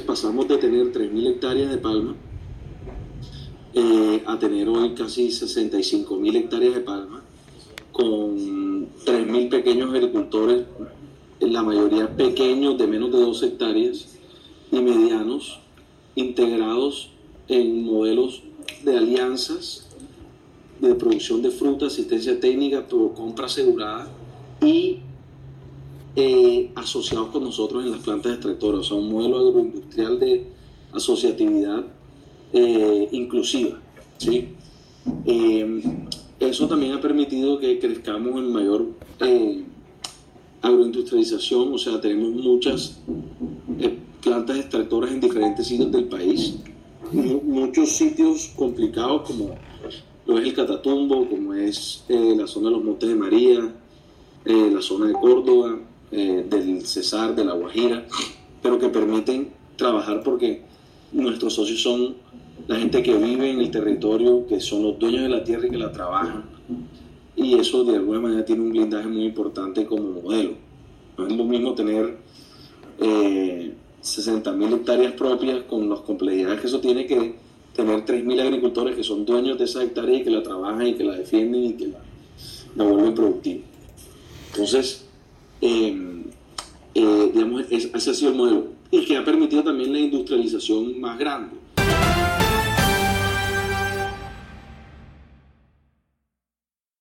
pasamos de tener 3.000 hectáreas de palma eh, a tener hoy casi 65.000 hectáreas de palma, con 3.000 pequeños agricultores, la mayoría pequeños de menos de 2 hectáreas y medianos, integrados en modelos de alianzas de producción de fruta, asistencia técnica, compra asegurada y eh, asociados con nosotros en las plantas extractoras. O sea, un modelo agroindustrial de asociatividad eh, inclusiva. ¿sí? Eh, eso también ha permitido que crezcamos en mayor agroindustrialización, o sea, tenemos muchas plantas extractoras en diferentes sitios del país, muchos sitios complicados como lo es el Catatumbo, como es la zona de los Montes de María, la zona de Córdoba, eh, Cesar, de la Guajira, pero que permiten trabajar porque nuestros socios son la gente que vive en el territorio, que son los dueños de la tierra y que la trabajan. Y eso de alguna manera tiene un blindaje muy importante como modelo. No es lo mismo tener eh, 60.000 hectáreas propias con las complejidades que eso tiene que tener 3.000 agricultores que son dueños de esa hectárea y que la trabajan y que la defienden y que la, la vuelven productiva. Entonces, eh, digamos, ese ha sido el modelo y que ha permitido también la industrialización más grande.